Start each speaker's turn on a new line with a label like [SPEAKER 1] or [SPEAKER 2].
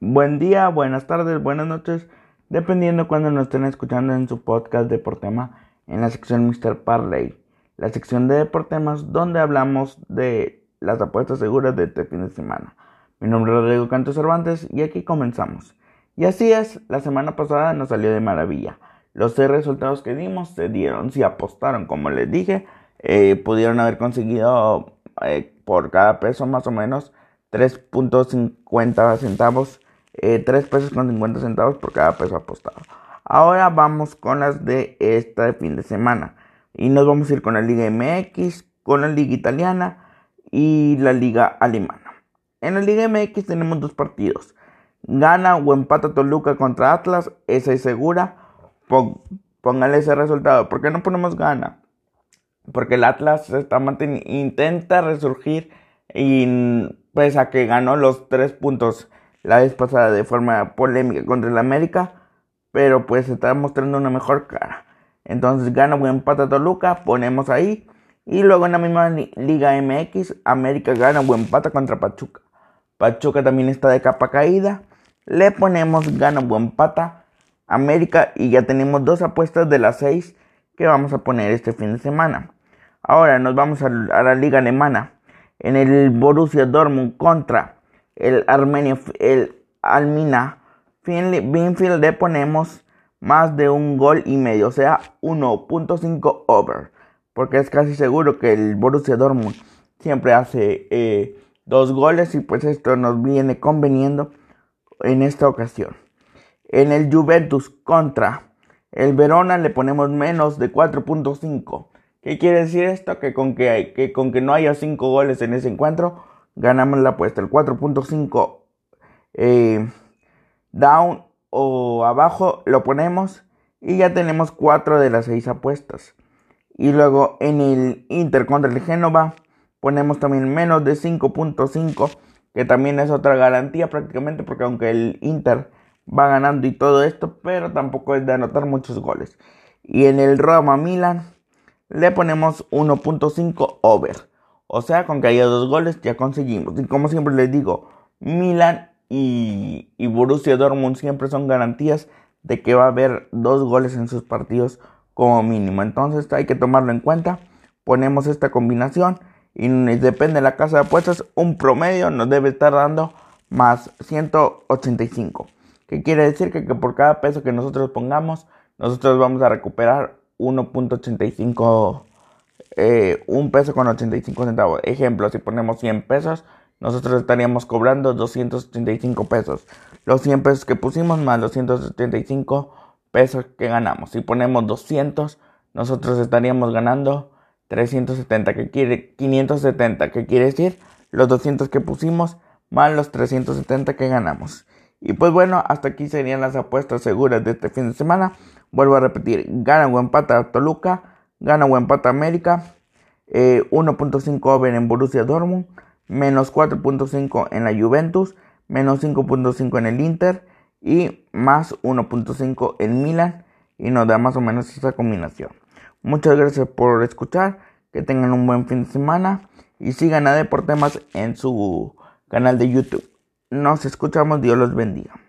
[SPEAKER 1] Buen día, buenas tardes, buenas noches, dependiendo cuando nos estén escuchando en su podcast de Deportema en la sección Mr. Parley, la sección de Deportemas donde hablamos de las apuestas seguras de este fin de semana. Mi nombre es Rodrigo Canto Cervantes y aquí comenzamos. Y así es, la semana pasada nos salió de maravilla. Los seis resultados que dimos se dieron, si apostaron como les dije, eh, pudieron haber conseguido eh, por cada peso más o menos 3.50 centavos, 3 eh, pesos con 50 centavos por cada peso apostado. Ahora vamos con las de este fin de semana. Y nos vamos a ir con la Liga MX, con la Liga Italiana y la Liga Alemana. En la Liga MX tenemos dos partidos. Gana o empata Toluca contra Atlas, esa es segura. Póngale ese resultado. ¿Por qué no ponemos gana? Porque el Atlas está intenta resurgir y pese a que ganó los tres puntos la vez pasada de forma polémica contra el América, pero pues está mostrando una mejor cara. Entonces gana buen empate Toluca, ponemos ahí. Y luego en la misma Liga MX, América gana buen empate contra Pachuca. Pachuca también está de capa caída. Le ponemos gana buen pata América y ya tenemos dos apuestas de las seis que vamos a poner este fin de semana. Ahora nos vamos a la liga alemana en el Borussia Dortmund contra el Armenio, el Almina Binfield le ponemos más de un gol y medio, o sea, 1.5 over, porque es casi seguro que el Borussia Dortmund siempre hace eh, dos goles y pues esto nos viene conveniendo en esta ocasión. En el Juventus contra el Verona le ponemos menos de 4.5. ¿Qué quiere decir esto? Que con que, que con que no haya 5 goles en ese encuentro, ganamos la apuesta. El 4.5 eh, down o abajo lo ponemos y ya tenemos 4 de las 6 apuestas. Y luego en el Inter contra el Génova ponemos también menos de 5.5, que también es otra garantía prácticamente porque aunque el Inter va ganando y todo esto, pero tampoco es de anotar muchos goles. Y en el Roma Milan le ponemos 1.5 over. O sea, con que haya dos goles ya conseguimos. Y como siempre les digo, Milan y, Borussia Dortmund siempre son garantías de que va a haber dos goles en sus partidos como mínimo. Entonces hay que tomarlo en cuenta. Ponemos esta combinación y depende de la casa de apuestas, un promedio nos debe estar dando más 185. ¿Qué quiere decir? Que, que por cada peso que nosotros pongamos, nosotros vamos a recuperar 1.85, eh, un peso con 85 centavos. Ejemplo, si ponemos 100 pesos, nosotros estaríamos cobrando 285 pesos. Los 100 pesos que pusimos más los 175 pesos que ganamos. Si ponemos 200, nosotros estaríamos ganando 370, que quiere 570, que quiere decir los 200 que pusimos más los 370 que ganamos. Y pues bueno, hasta aquí serían las apuestas seguras de este fin de semana. Vuelvo a repetir, gana o empata Toluca, gana o empata América, 1.5 eh, over en Borussia Dortmund, menos 4.5 en la Juventus, menos 5.5 en el Inter y más 1.5 en Milan y nos da más o menos esa combinación. Muchas gracias por escuchar, que tengan un buen fin de semana y sigan a Deportemas en su canal de YouTube. Nos escuchamos, Dios los bendiga.